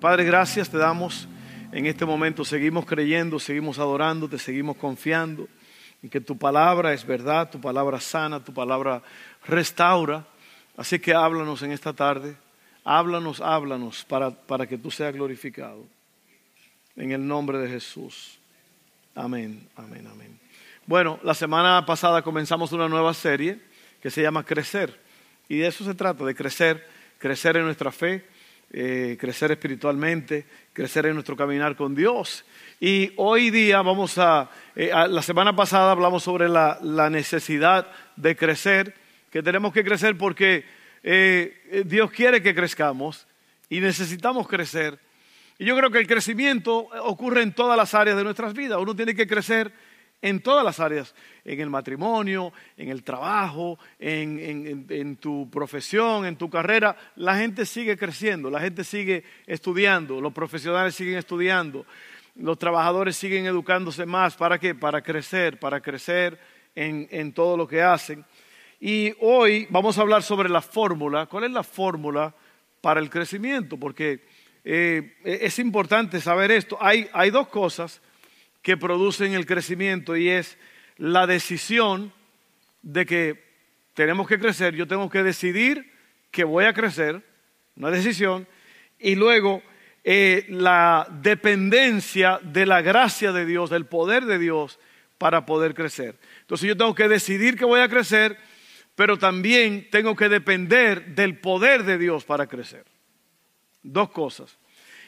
Padre, gracias te damos en este momento. Seguimos creyendo, seguimos adorando, te seguimos confiando en que tu palabra es verdad, tu palabra sana, tu palabra restaura. Así que háblanos en esta tarde, háblanos, háblanos para, para que tú seas glorificado. En el nombre de Jesús. Amén, amén, amén. Bueno, la semana pasada comenzamos una nueva serie que se llama Crecer. Y de eso se trata, de crecer, crecer en nuestra fe, eh, crecer espiritualmente, crecer en nuestro caminar con Dios. Y hoy día vamos a, eh, la semana pasada hablamos sobre la, necesidad de crecer, que tenemos que crecer porque eh, Dios quiere que crezcamos y necesitamos crecer. Y yo creo que el crecimiento ocurre en todas las áreas de nuestras vidas. Uno tiene que crecer en todas las áreas, en el matrimonio, en el trabajo, en, tu profesión, en tu carrera. La gente sigue creciendo, la gente sigue estudiando, los profesionales siguen estudiando, los trabajadores siguen educándose más. ¿Para qué? Para crecer, para crecer en, todo lo que hacen. Y hoy vamos a hablar sobre la fórmula. ¿Cuál es la fórmula para el crecimiento? Porque eh, es importante saber esto. hay dos cosas que producen el crecimiento y es la decisión de que tenemos que crecer, yo tengo que decidir que voy a crecer, una decisión, y luego eh, la dependencia de la gracia de Dios, del poder de Dios para poder crecer. Entonces yo tengo que decidir que voy a crecer, pero también tengo que depender del poder de Dios para crecer. Dos cosas.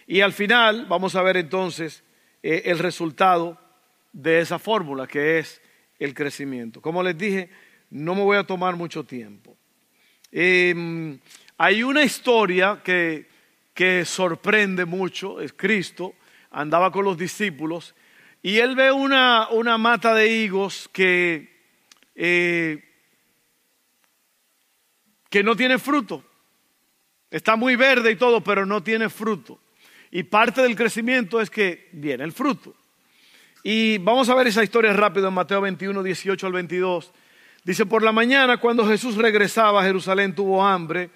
Y al final vamos a ver entonces eh, el resultado de esa fórmula que es el crecimiento. Como les dije, no me voy a tomar mucho tiempo. Em, hay una historia que, que, sorprende mucho, es Cristo, andaba con los discípulos y él ve una, una mata de higos que, eh, que no tiene fruto. Está muy verde y todo, pero no tiene fruto. Y parte del crecimiento es que viene el fruto. Y vamos a ver esa historia rápido en Mateo 21, 18 al 22. Dice, por la mañana cuando Jesús regresaba a Jerusalén tuvo hambre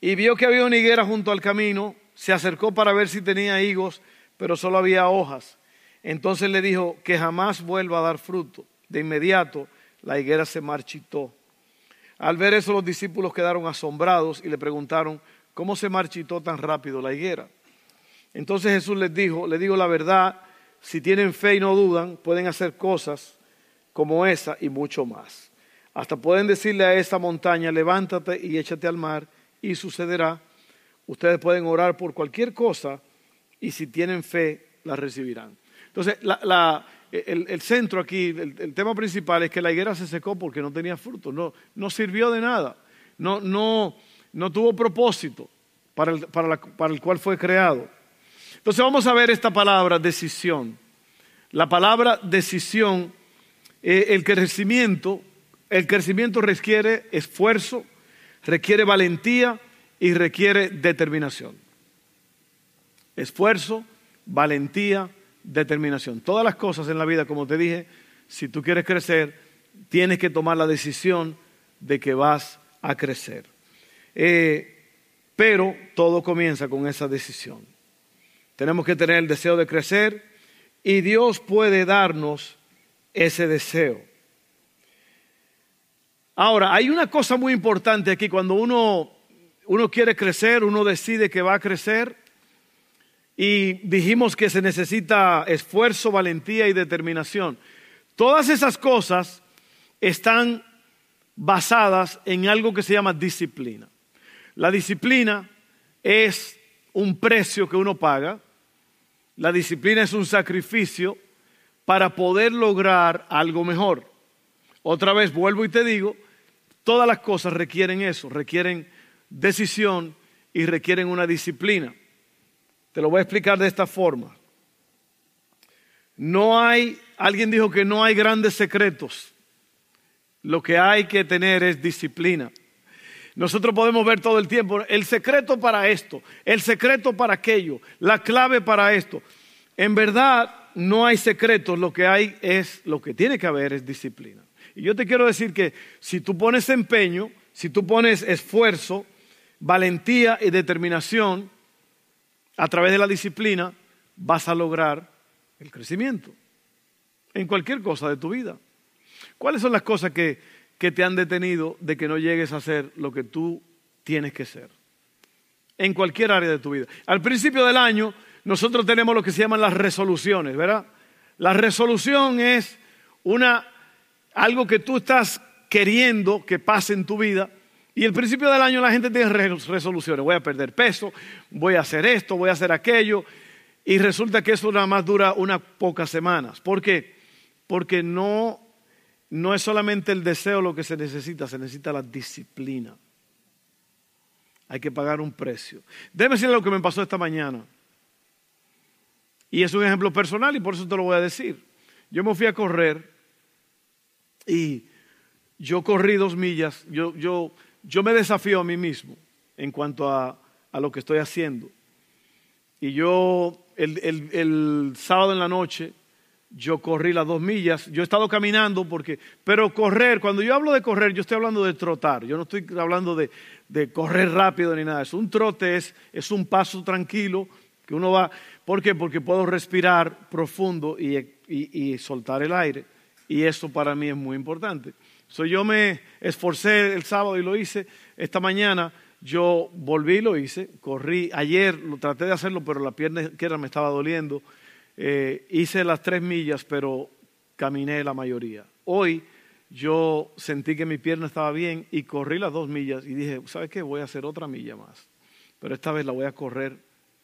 y vio que había una higuera junto al camino, se acercó para ver si tenía higos, pero solo había hojas. Entonces le dijo que jamás vuelva a dar fruto. De inmediato la higuera se marchitó. Al ver eso los discípulos quedaron asombrados y le preguntaron, ¿cómo se marchitó tan rápido la higuera? Entonces Jesús les dijo, le digo la verdad, si tienen fe y no dudan, pueden hacer cosas como esa y mucho más. Hasta pueden decirle a esta montaña, levántate y échate al mar, y sucederá. Ustedes pueden orar por cualquier cosa y si tienen fe, la recibirán. Entonces, el, centro aquí, el, tema principal es que la higuera se secó porque no tenía fruto, no, sirvió de nada, no, no, no tuvo propósito para el, para el cual fue creado. Entonces vamos a ver esta palabra, decisión. La palabra decisión, eh, el crecimiento, el crecimiento requiere esfuerzo, requiere valentía y requiere determinación. Esfuerzo, valentía, determinación. Todas las cosas en la vida, como te dije, si tú quieres crecer, tienes que tomar la decisión de que vas a crecer. Eh, pero todo comienza con esa decisión. Tenemos que tener el deseo de crecer y Dios puede darnos ese deseo. Ahora, hay una cosa muy importante aquí, cuando uno, uno quiere crecer, uno decide que va a crecer y dijimos que se necesita esfuerzo, valentía y determinación. Todas esas cosas están basadas en algo que se llama disciplina. La disciplina es un precio que uno paga la disciplina es un sacrificio para poder lograr algo mejor. Otra vez vuelvo y te digo, todas las cosas requieren eso, requieren decisión y requieren una disciplina. Te lo voy a explicar de esta forma. No hay, alguien dijo que no hay grandes secretos. Lo que hay que tener es disciplina. Nosotros podemos ver todo el tiempo el secreto para esto, el secreto para aquello, la clave para esto. En verdad no hay secretos, lo que hay es, lo que tiene que haber es disciplina. Y yo te quiero decir que si tú pones empeño, si tú pones esfuerzo, valentía y determinación, a través de la disciplina vas a lograr el crecimiento en cualquier cosa de tu vida. ¿Cuáles son las cosas que, que te han detenido de que no llegues a ser lo que tú tienes que ser? En cualquier área de tu vida. Al principio del año nosotros tenemos lo que se llaman las resoluciones, ¿verdad? La resolución es una, algo que tú estás queriendo que pase en tu vida. Y el principio del año la gente tiene resoluciones. Voy a perder peso, voy a hacer esto, voy a hacer aquello. Y resulta que eso nada más dura unas pocas semanas. ¿Por qué? Porque no, no es solamente el deseo lo que se necesita, se necesita la disciplina. Hay que pagar un precio. Déjeme decirle lo que me pasó esta mañana. Y es un ejemplo personal y por eso te lo voy a decir. Yo me fui a correr y yo corrí dos millas. Yo, yo, yo me desafío a mí mismo en cuanto a, a lo que estoy haciendo. Y yo el, el, el, sábado en la noche yo corrí las dos millas. Yo he estado caminando porque, pero correr, cuando yo hablo de correr, yo estoy hablando de trotar. Yo no estoy hablando de, de correr rápido ni nada. Es un trote, es, un paso tranquilo que uno va. ¿Por qué? Porque puedo respirar profundo y soltar el aire. Y eso para mí es muy importante. So, yo me esforcé el sábado y lo hice. Esta mañana yo volví y lo hice. Corrí. Ayer lo traté de hacerlo, pero la pierna izquierda me estaba doliendo. Eh, hice las tres millas, pero caminé la mayoría. Hoy yo sentí que mi pierna estaba bien y corrí las dos millas y dije, ¿sabes qué? Voy a hacer otra milla más. Pero esta vez la voy a correr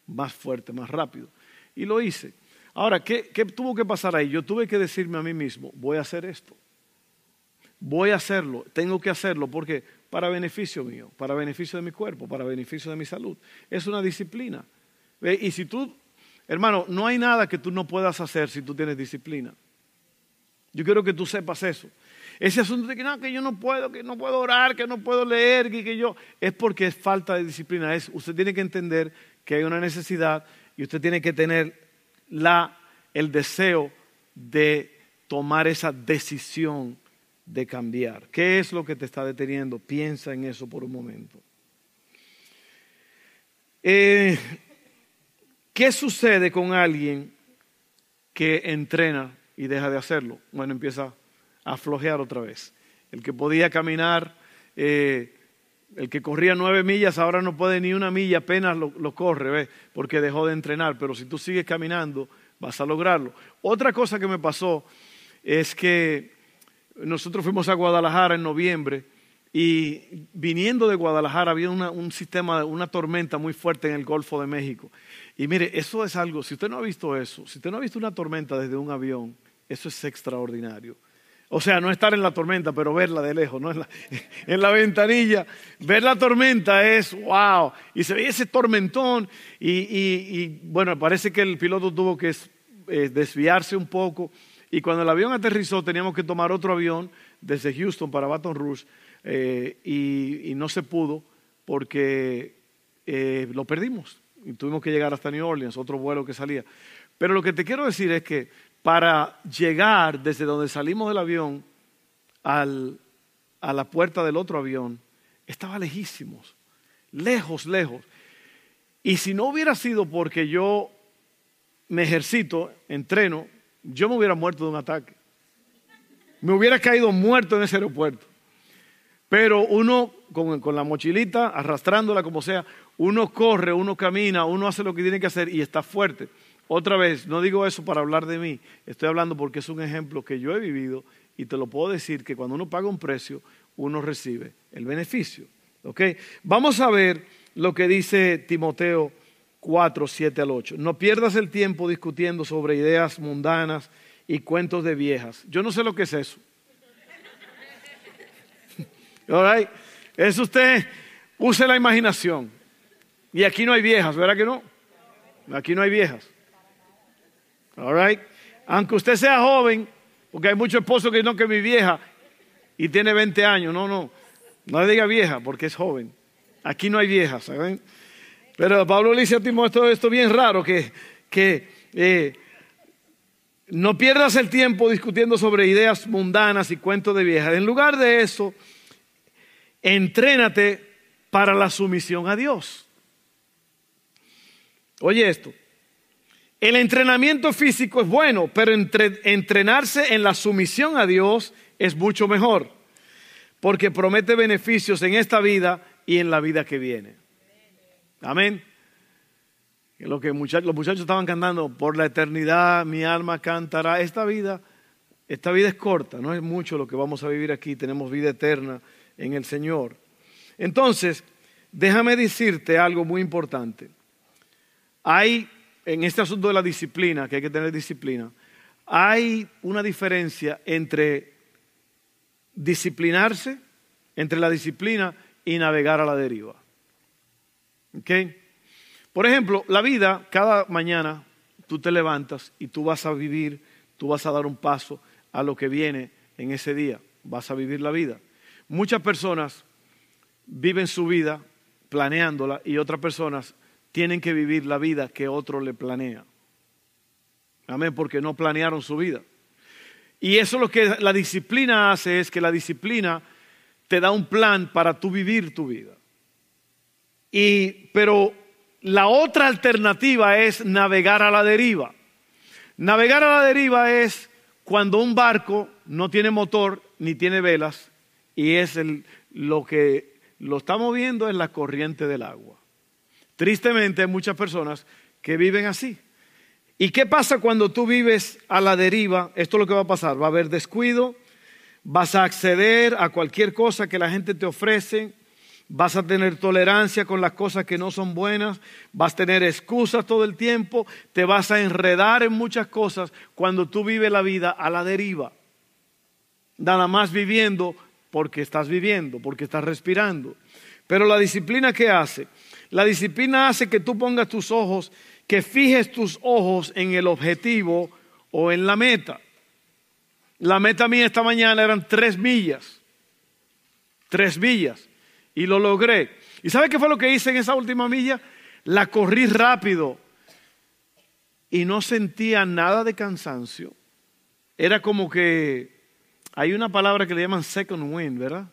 más fuerte, más rápido. Y lo hice. Ahora, ¿qué, ¿qué, tuvo que pasar ahí? Yo tuve que decirme a mí mismo, voy a hacer esto. Voy a hacerlo, tengo que hacerlo porque para beneficio mío, para beneficio de mi cuerpo, para beneficio de mi salud. Es una disciplina. Y si tú, hermano, no hay nada que tú no puedas hacer si tú tienes disciplina. Yo quiero que tú sepas eso. Ese asunto de que no, que yo no puedo, que no puedo orar, que no puedo leer, que, yo, es porque es falta de disciplina. Es, usted tiene que entender que hay una necesidad y usted tiene que tener la, el deseo de tomar esa decisión de cambiar. ¿Qué es lo que te está deteniendo? Piensa en eso por un momento. Eh, ¿Qué sucede con alguien que entrena y deja de hacerlo? Bueno, empieza a flojear otra vez. El que podía caminar, eh, el que corría nueve millas, ahora no puede ni una milla, apenas lo, lo corre, ¿ves? Porque dejó de entrenar. Pero si tú sigues caminando, vas a lograrlo. Otra cosa que me pasó es que nosotros fuimos a Guadalajara en noviembre y viniendo de Guadalajara había un sistema, una tormenta muy fuerte en el Golfo de México. Y mire, eso es algo, si usted no ha visto eso, si usted no ha visto una tormenta desde un avión, eso es extraordinario. O sea, no estar en la tormenta, pero verla de lejos, ¿no? en, la, en la ventanilla. Ver la tormenta es wow. Y se veía ese tormentón. Y, bueno, parece que el piloto tuvo que eh, desviarse un poco. Y cuando el avión aterrizó, teníamos que tomar otro avión desde Houston para Baton Rouge. Eh, y, y, no se pudo porque eh, lo perdimos. Y tuvimos que llegar hasta New Orleans, otro vuelo que salía. Pero lo que te quiero decir es que para llegar desde donde salimos del avión al, a la puerta del otro avión, estaba lejísimos, lejos, lejos. Y si no hubiera sido porque yo me ejercito, entreno, yo me hubiera muerto de un ataque. Me hubiera caído muerto en ese aeropuerto. Pero uno, con, con, la mochilita, arrastrándola como sea, uno corre, uno camina, uno hace lo que tiene que hacer y está fuerte. Otra vez, no digo eso para hablar de mí, estoy hablando porque es un ejemplo que yo he vivido y te lo puedo decir que cuando uno paga un precio, uno recibe el beneficio. ¿Ok? Vamos a ver lo que dice Timoteo 4, 7 al 8. No pierdas el tiempo discutiendo sobre ideas mundanas y cuentos de viejas. Yo no sé lo que es eso. All right? Es usted, use la imaginación. Y aquí no hay viejas, ¿verdad que no? Aquí no hay viejas. All right? Aunque usted sea joven, porque hay muchos esposos que no que mi vieja y tiene 20 años. No, no. No le diga vieja porque es joven. Aquí no hay viejas, ¿saben? Pero Pablo le dice a Timoteo esto bien raro, que, que eh, no pierdas el tiempo discutiendo sobre ideas mundanas y cuentos de viejas. En lugar de eso, entrénate para la sumisión a Dios. Oye esto. El entrenamiento físico es bueno, pero entrenarse en la sumisión a Dios es mucho mejor, porque promete beneficios en esta vida y en la vida que viene. Amén. Lo que los muchachos estaban cantando, por la eternidad mi alma cantará. Esta vida, esta vida es corta, no es mucho lo que vamos a vivir aquí, tenemos vida eterna en el Señor. Entonces, déjame decirte algo muy importante. Hay en este asunto de la disciplina, que hay que tener disciplina, hay una diferencia entre disciplinarse, entre la disciplina y navegar a la deriva. Por ejemplo, la vida, cada mañana tú te levantas y tú vas a vivir, tú vas a dar un paso a lo que viene en ese día, vas a vivir la vida. Muchas personas viven su vida planeándola y otras personas tienen que vivir la vida que otro le planea. Amén, porque no planearon su vida. Y eso lo que la disciplina hace es que la disciplina te da un plan para tú vivir tu vida. Y, pero la otra alternativa es navegar a la deriva. Navegar a la deriva es cuando un barco no tiene motor ni tiene velas y es lo que lo está moviendo es la corriente del agua. Tristemente hay muchas personas que viven así. ¿Y qué pasa cuando tú vives a la deriva? Esto es lo que va a pasar. Va a haber descuido, vas a acceder a cualquier cosa que la gente te ofrece, vas a tener tolerancia con las cosas que no son buenas, vas a tener excusas todo el tiempo, te vas a enredar en muchas cosas cuando tú vives la vida a la deriva. Nada más viviendo porque estás viviendo, porque estás respirando. Pero la disciplina que hace la disciplina hace que tú pongas tus ojos, que fijes tus ojos en el objetivo o en la meta. La meta mía esta mañana eran tres millas. Tres millas. Y lo logré. ¿Y sabe qué fue lo que hice en esa última milla? La corrí rápido. Y no sentía nada de cansancio. Era como que hay una palabra que le llaman second wind, ¿verdad?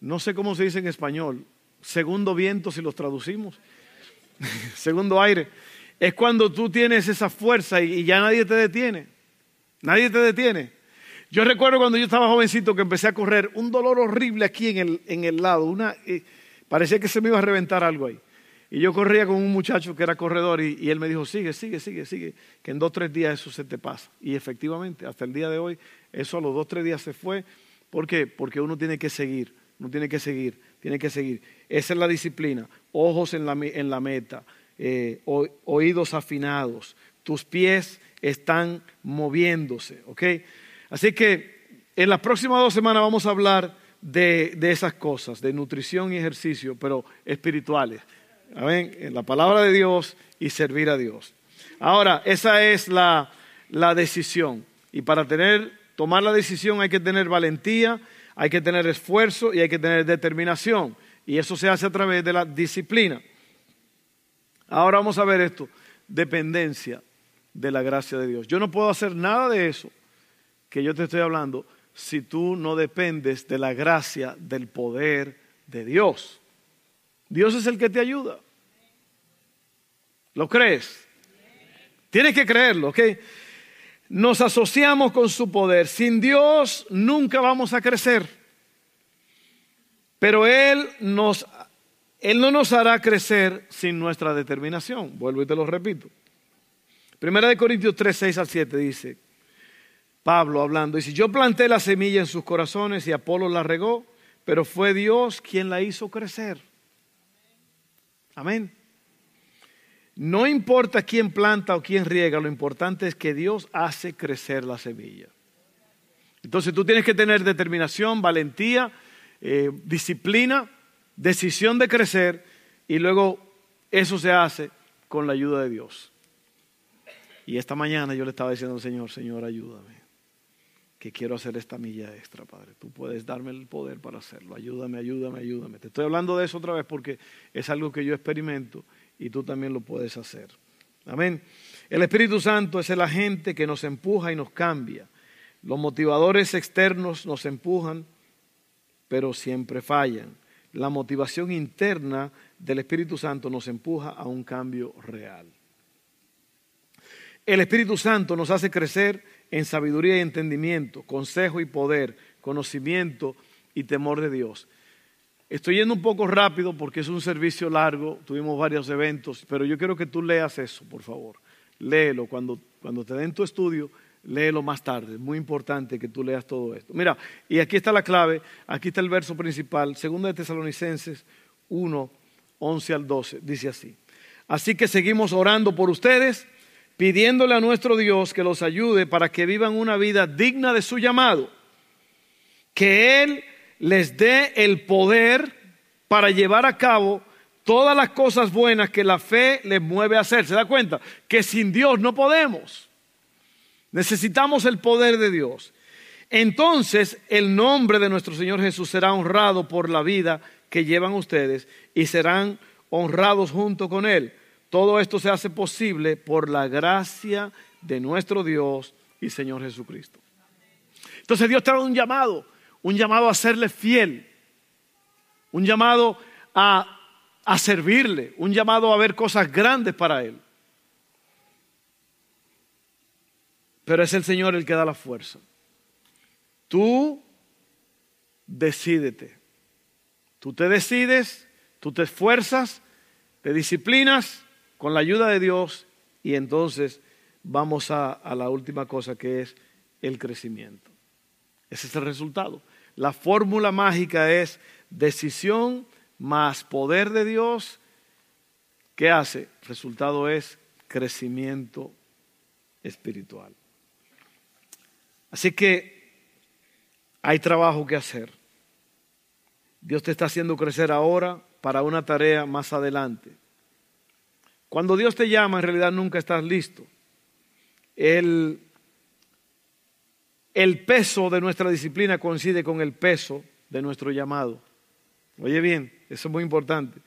No sé cómo se dice en español segundo viento si los traducimos, segundo aire, es cuando tú tienes esa fuerza y, ya nadie te detiene, nadie te detiene. Yo recuerdo cuando yo estaba jovencito que empecé a correr, un dolor horrible aquí en el, en el lado, una, eh, parecía que se me iba a reventar algo ahí. Y yo corría con un muchacho que era corredor y, y, él me dijo, sigue, sigue, sigue, sigue, que en dos, tres días eso se te pasa. Y efectivamente, hasta el día de hoy, eso a los dos, tres días se fue. ¿Por qué? Porque uno tiene que seguir, uno tiene que seguir, tiene que seguir. Esa es la disciplina. Ojos en la, en la meta, eh, oídos afinados, tus pies están moviéndose, ¿ok? Así que en las próximas dos semanas vamos a hablar de, esas cosas, de nutrición y ejercicio, pero espirituales. En la palabra de Dios y servir a Dios. Ahora, esa es la, la decisión. Y para tener, tomar la decisión hay que tener valentía, hay que tener esfuerzo y hay que tener determinación. Y eso se hace a través de la disciplina. Ahora vamos a ver esto, dependencia de la gracia de Dios. Yo no puedo hacer nada de eso que yo te estoy hablando si tú no dependes de la gracia, del poder de Dios. Dios es el que te ayuda. ¿Lo crees? Tienes que creerlo, ¿ok? Nos asociamos con su poder. Sin Dios nunca vamos a crecer. Pero Él, no nos hará crecer sin nuestra determinación. Vuelvo y te lo repito. Primera de Corintios 3, 6 al 7 dice, Pablo hablando, si yo planté la semilla en sus corazones y Apolo la regó, pero fue Dios quien la hizo crecer. Amén. No importa quién planta o quién riega, lo importante es que Dios hace crecer la semilla. Entonces tú tienes que tener determinación, valentía, eh, disciplina, decisión de crecer y luego eso se hace con la ayuda de Dios. Y esta mañana yo le estaba diciendo al Señor, Señor, ayúdame, que quiero hacer esta milla extra, Padre. Tú puedes darme el poder para hacerlo. Ayúdame, ayúdame, ayúdame. Te estoy hablando de eso otra vez porque es algo que yo experimento y tú también lo puedes hacer. Amén. El Espíritu Santo es el agente que nos empuja y nos cambia. Los motivadores externos nos empujan pero siempre fallan. La motivación interna del Espíritu Santo nos empuja a un cambio real. El Espíritu Santo nos hace crecer en sabiduría y entendimiento, consejo y poder, conocimiento y temor de Dios. Estoy yendo un poco rápido porque es un servicio largo, tuvimos varios eventos, pero yo quiero que tú leas eso, por favor. Léelo cuando, cuando te den tu estudio, léelo más tarde. Es muy importante que tú leas todo esto. Mira, y aquí está la clave, aquí está el verso principal, 2 de Tesalonicenses 1, 11 al 12, dice así. Así que seguimos orando por ustedes, pidiéndole a nuestro Dios que los ayude para que vivan una vida digna de su llamado, que Él les dé el poder para llevar a cabo todas las cosas buenas que la fe les mueve a hacer. ¿Se da cuenta? Que sin Dios no podemos. Necesitamos el poder de Dios. Entonces el nombre de nuestro Señor Jesús será honrado por la vida que llevan ustedes y serán honrados junto con Él. Todo esto se hace posible por la gracia de nuestro Dios y Señor Jesucristo. Entonces Dios trae un llamado un llamado a serle fiel, un llamado a, a servirle, un llamado a ver cosas grandes para Él. Pero es el Señor el que da la fuerza. Tú decídete. Tú te decides, tú te esfuerzas, te disciplinas con la ayuda de Dios y entonces vamos a, a la última cosa que es el crecimiento. Ese es el resultado. La fórmula mágica es decisión más poder de Dios. ¿Qué hace? El resultado es crecimiento espiritual. Así que hay trabajo que hacer. Dios te está haciendo crecer ahora para una tarea más adelante. Cuando Dios te llama, en realidad nunca estás listo. Él el peso de nuestra disciplina coincide con el peso de nuestro llamado. Oye bien, eso es muy importante.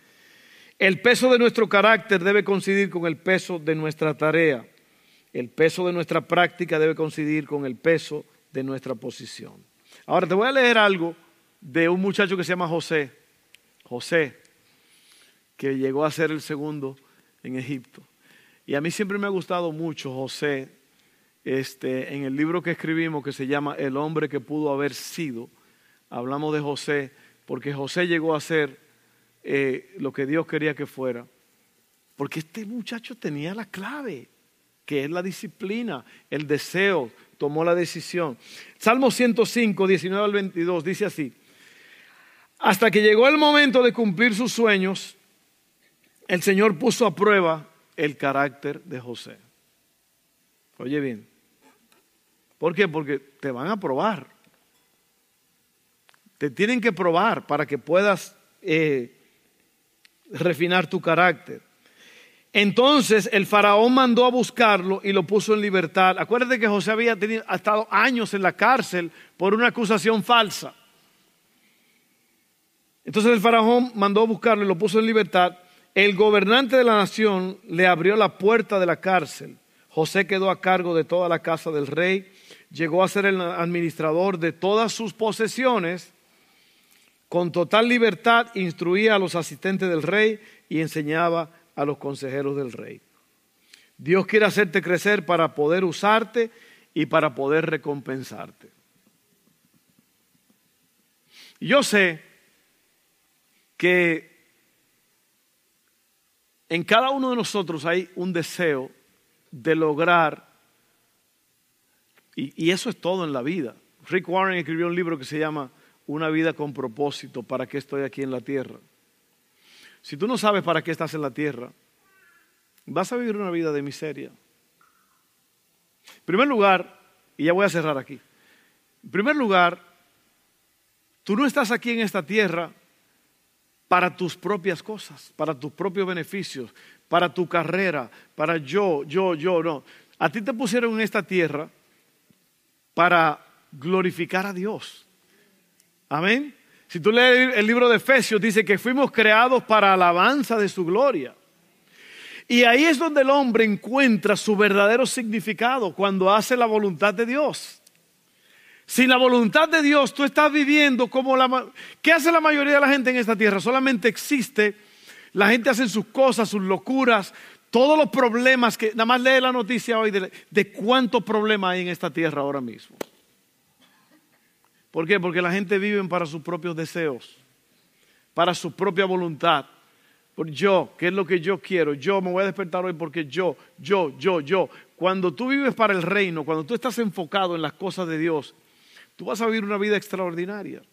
El peso de nuestro carácter debe coincidir con el peso de nuestra tarea. El peso de nuestra práctica debe coincidir con el peso de nuestra posición. Ahora te voy a leer algo de un muchacho que se llama José. José, que llegó a ser el segundo en Egipto. Y a mí siempre me ha gustado mucho José este, en el libro que escribimos que se llama El hombre que pudo haber sido, hablamos de José, porque José llegó a ser eh, lo que Dios quería que fuera. Porque este muchacho tenía la clave, que es la disciplina, el deseo, tomó la decisión. Salmo 105, 19 al 22 dice así, hasta que llegó el momento de cumplir sus sueños, el Señor puso a prueba el carácter de José. Oye bien, ¿Por qué? Porque te van a probar. Te tienen que probar para que puedas eh, refinar tu carácter. Entonces el faraón mandó a buscarlo y lo puso en libertad. Acuérdate que José había estado años en la cárcel por una acusación falsa. Entonces el faraón mandó a buscarlo y lo puso en libertad. El gobernante de la nación le abrió la puerta de la cárcel. José quedó a cargo de toda la casa del rey llegó a ser el administrador de todas sus posesiones, con total libertad instruía a los asistentes del rey y enseñaba a los consejeros del rey. Dios quiere hacerte crecer para poder usarte y para poder recompensarte. Yo sé que en cada uno de nosotros hay un deseo de lograr y, eso es todo en la vida. Rick Warren escribió un libro que se llama Una vida con propósito, ¿para qué estoy aquí en la tierra? Si tú no sabes para qué estás en la tierra, vas a vivir una vida de miseria. En primer lugar, y ya voy a cerrar aquí, en primer lugar, tú no estás aquí en esta tierra para tus propias cosas, para tus propios beneficios, para tu carrera, para yo, yo, yo, no. A ti te pusieron en esta tierra para glorificar a Dios. Amén. Si tú lees el libro de Efesios, dice que fuimos creados para alabanza de su gloria. Y ahí es donde el hombre encuentra su verdadero significado cuando hace la voluntad de Dios. Sin la voluntad de Dios, tú estás viviendo como la... ¿Qué hace la mayoría de la gente en esta tierra? Solamente existe, la gente hace sus cosas, sus locuras, todos los problemas que, nada más lee la noticia hoy de, de cuántos problemas hay en esta tierra ahora mismo. ¿Por qué? Porque la gente vive para sus propios deseos, para su propia voluntad. Por yo, ¿qué es lo que yo quiero? Yo me voy a despertar hoy porque yo, yo, yo, yo. Cuando tú vives para el reino, cuando tú estás enfocado en las cosas de Dios, tú vas a vivir una vida extraordinaria.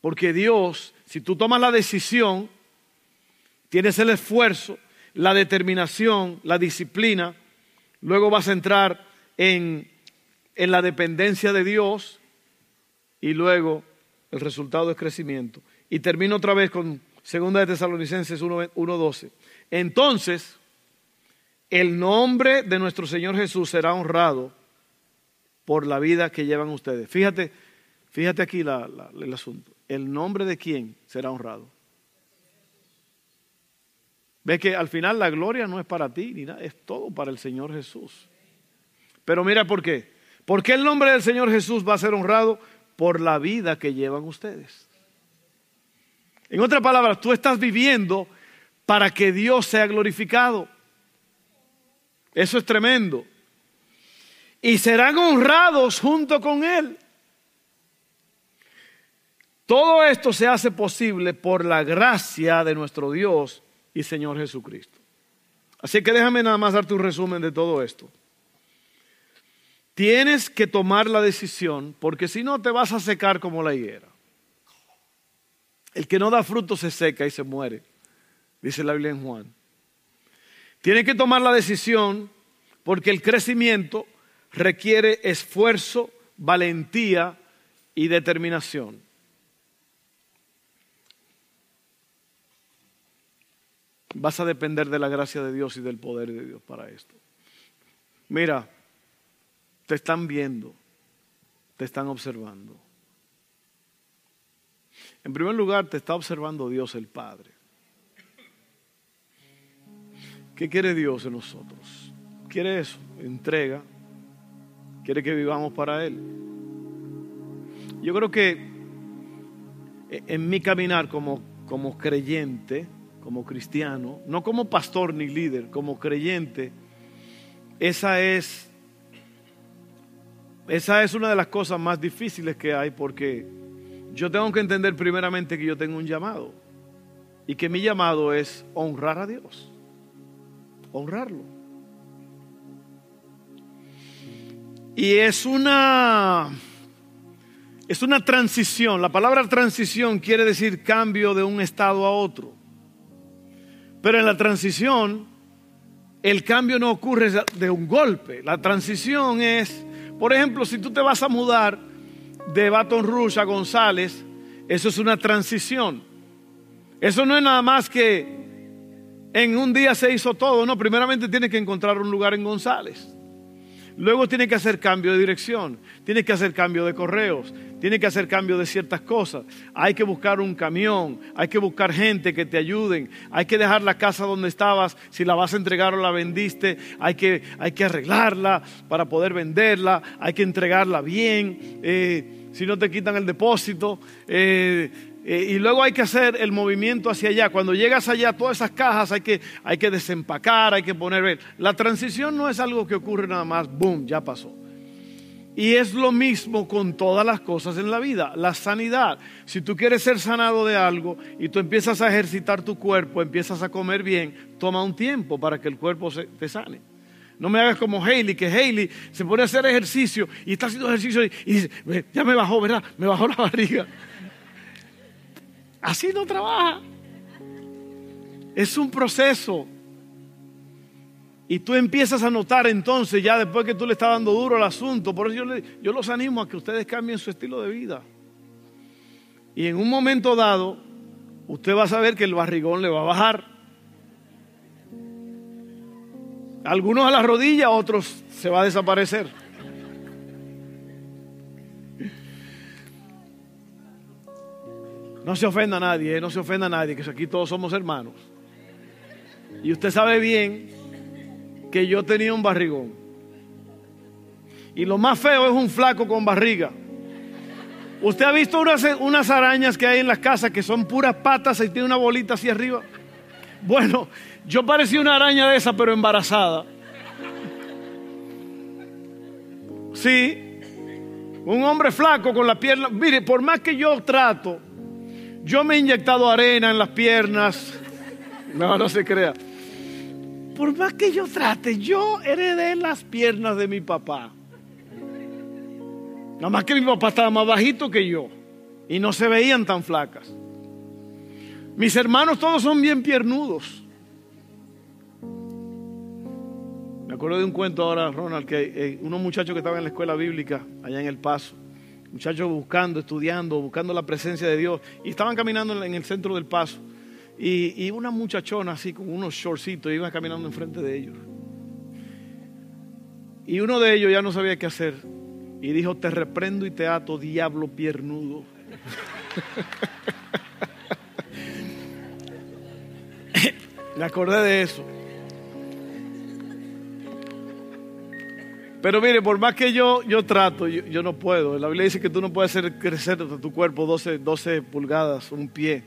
Porque Dios, si tú tomas la decisión, tienes el esfuerzo, la determinación, la disciplina, luego vas a entrar en en la dependencia de Dios y luego el resultado es crecimiento. Y termino otra vez con 2 de Tesalonicenses 1.12. Entonces, el nombre de nuestro Señor Jesús será honrado por la vida que llevan ustedes. Fíjate, fíjate aquí el asunto. ¿El nombre de quién será honrado? Ve que al final la gloria no es para ti ni nada, es todo para el Señor Jesús. Pero mira por qué. ¿Por qué el nombre del Señor Jesús va a ser honrado? Por la vida que llevan ustedes. En otras palabras, tú estás viviendo para que Dios sea glorificado. Eso es tremendo. Y serán honrados junto con Él. Todo esto se hace posible por la gracia de nuestro Dios y Señor Jesucristo. Así que déjame nada más darte un resumen de todo esto. Tienes que tomar la decisión porque si no te vas a secar como la higuera. El que no da fruto se seca y se muere, dice la Biblia en Juan. Tienes que tomar la decisión porque el crecimiento requiere esfuerzo, valentía y determinación. Vas a depender de la gracia de Dios y del poder de Dios para esto. Mira, te están viendo, te están observando. En primer lugar, te está observando Dios el Padre. ¿Qué quiere Dios en nosotros? Quiere eso, entrega. Quiere que vivamos para Él. Yo creo que en mi caminar como, como creyente, como cristiano, no como pastor ni líder, como creyente, esa es esa es una de las cosas más difíciles que hay porque yo tengo que entender primeramente que yo tengo un llamado y que mi llamado es honrar a Dios, honrarlo. Y es una es una transición. La palabra transición quiere decir cambio de un estado a otro. Pero en la transición el cambio no ocurre de un golpe. La transición es por ejemplo, si tú te vas a mudar de Baton Rouge a González, eso es una transición. Eso no es nada más que en un día se hizo todo, no, primeramente tienes que encontrar un lugar en González. Luego tiene que hacer cambio de dirección, tiene que hacer cambio de correos, tiene que hacer cambio de ciertas cosas. Hay que buscar un camión, hay que buscar gente que te ayuden, hay que dejar la casa donde estabas, si la vas a entregar o la vendiste, hay que, hay que arreglarla para poder venderla, hay que entregarla bien, eh, si no te quitan el depósito. Eh, eh, y luego hay que hacer el movimiento hacia allá. Cuando llegas allá, todas esas cajas hay que, hay que desempacar, hay que poner... La transición no es algo que ocurre nada más, boom, ya pasó. Y es lo mismo con todas las cosas en la vida. La sanidad. Si tú quieres ser sanado de algo y tú empiezas a ejercitar tu cuerpo, empiezas a comer bien, toma un tiempo para que el cuerpo se, te sane. No me hagas como Hailey, que Hailey se pone a hacer ejercicio y está haciendo ejercicio y, dice, ya me bajó, ¿verdad? Me bajó la barriga. Así no trabaja. Es un proceso. Y tú empiezas a notar entonces, ya después que tú le estás dando duro al asunto, por eso yo, yo los animo a que ustedes cambien su estilo de vida. Y en un momento dado, usted va a saber que el barrigón le va a bajar. Algunos a la rodilla, otros se va a desaparecer. No se ofenda a nadie, eh, no se ofenda a nadie, que aquí todos somos hermanos. Y usted sabe bien que yo tenía un barrigón. Y lo más feo es un flaco con barriga. ¿Usted ha visto unas, unas arañas que hay en las casas que son puras patas y tiene una bolita hacia arriba? Bueno, yo parecía una araña de esa, pero embarazada. Sí, un hombre flaco con la pierna. Mire, por más que yo trato, yo me he inyectado arena en las piernas. No, no se crea. Por más que yo trate, yo heredé las piernas de mi papá. Nada más que mi papá estaba más bajito que yo y no se veían tan flacas. Mis hermanos todos son bien piernudos. Me acuerdo de un cuento ahora, Ronald, que eh, unos muchachos que estaban en la escuela bíblica, allá en El Paso, muchachos buscando, estudiando, buscando la presencia de Dios, y estaban caminando en el centro del Paso. Y, y una muchachona así con unos shortcitos iba caminando enfrente de ellos. Y uno de ellos ya no sabía qué hacer. Y dijo, te reprendo y te ato, diablo piernudo. Me acordé de eso. Pero mire, por más que yo, yo trato, yo, no puedo. La Biblia dice que tú no puedes hacer crecer tu cuerpo 12, 12 pulgadas, un pie.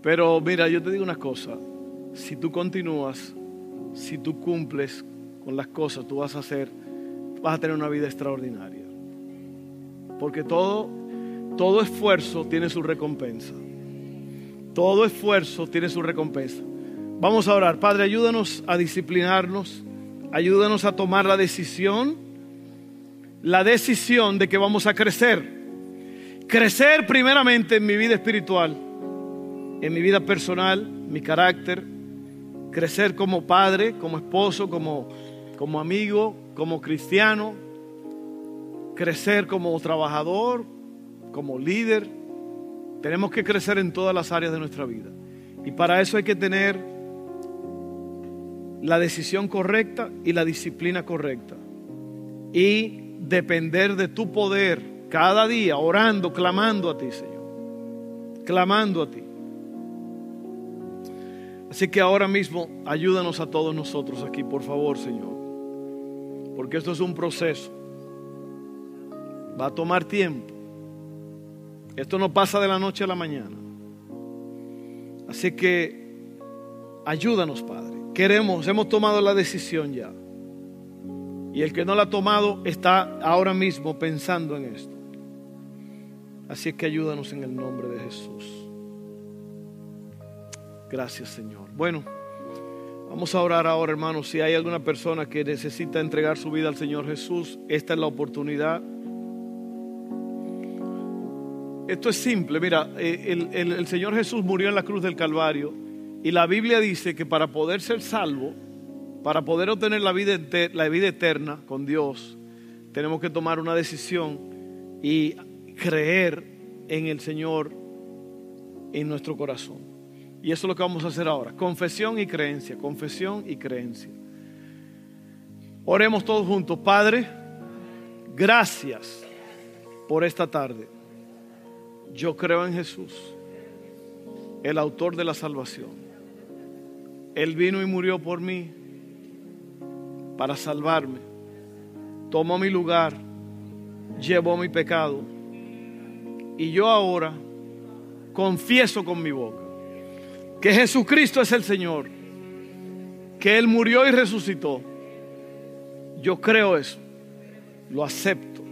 Pero mira, yo te digo una cosa. Si tú continúas, si tú cumples con las cosas, tú vas a hacer, vas a tener una vida extraordinaria. Porque todo, todo esfuerzo tiene su recompensa. Todo esfuerzo tiene su recompensa. Vamos a orar. Padre, ayúdanos a disciplinarnos. Ayúdanos a tomar la decisión. La decisión de que vamos a crecer. Crecer primeramente en mi vida espiritual. En mi vida personal, mi carácter. Crecer como padre, como esposo, como, como amigo, como cristiano. Crecer como trabajador, como líder. Tenemos que crecer en todas las áreas de nuestra vida. Y para eso hay que tener la decisión correcta y la disciplina correcta. Y depender de tu poder cada día, orando, clamando a ti, Señor. Clamando a ti. Así que ahora mismo ayúdanos a todos nosotros aquí, por favor, Señor. Porque esto es un proceso. Va a tomar tiempo. Esto no pasa de la noche a la mañana. Así que ayúdanos, Padre queremos, hemos tomado la decisión ya. Y el que no la ha tomado está ahora mismo pensando en esto. Así es que ayúdanos en el nombre de Jesús. Gracias Señor. Bueno, vamos a orar ahora hermanos. Si hay alguna persona que necesita entregar su vida al Señor Jesús, esta es la oportunidad. Esto es simple, mira, eh, el, el Señor Jesús murió en la cruz del Calvario y la Biblia dice que para poder ser salvo, para poder obtener la vida, la vida eterna con Dios, tenemos que tomar una decisión y creer en el Señor en nuestro corazón. Y eso es lo que vamos a hacer ahora. Confesión y creencia, confesión y creencia. Oremos todos juntos. Padre, gracias por esta tarde. Yo creo en Jesús, el autor de la salvación. Él vino y murió por mí para salvarme. Tomó mi lugar, llevó mi pecado. Y yo ahora confieso con mi boca que Jesucristo es el Señor, que Él murió y resucitó. Yo creo eso, lo acepto,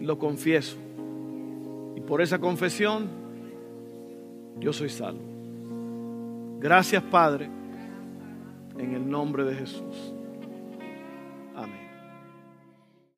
lo confieso. Y por esa confesión, yo soy salvo. Gracias Padre, en el nombre de Jesús.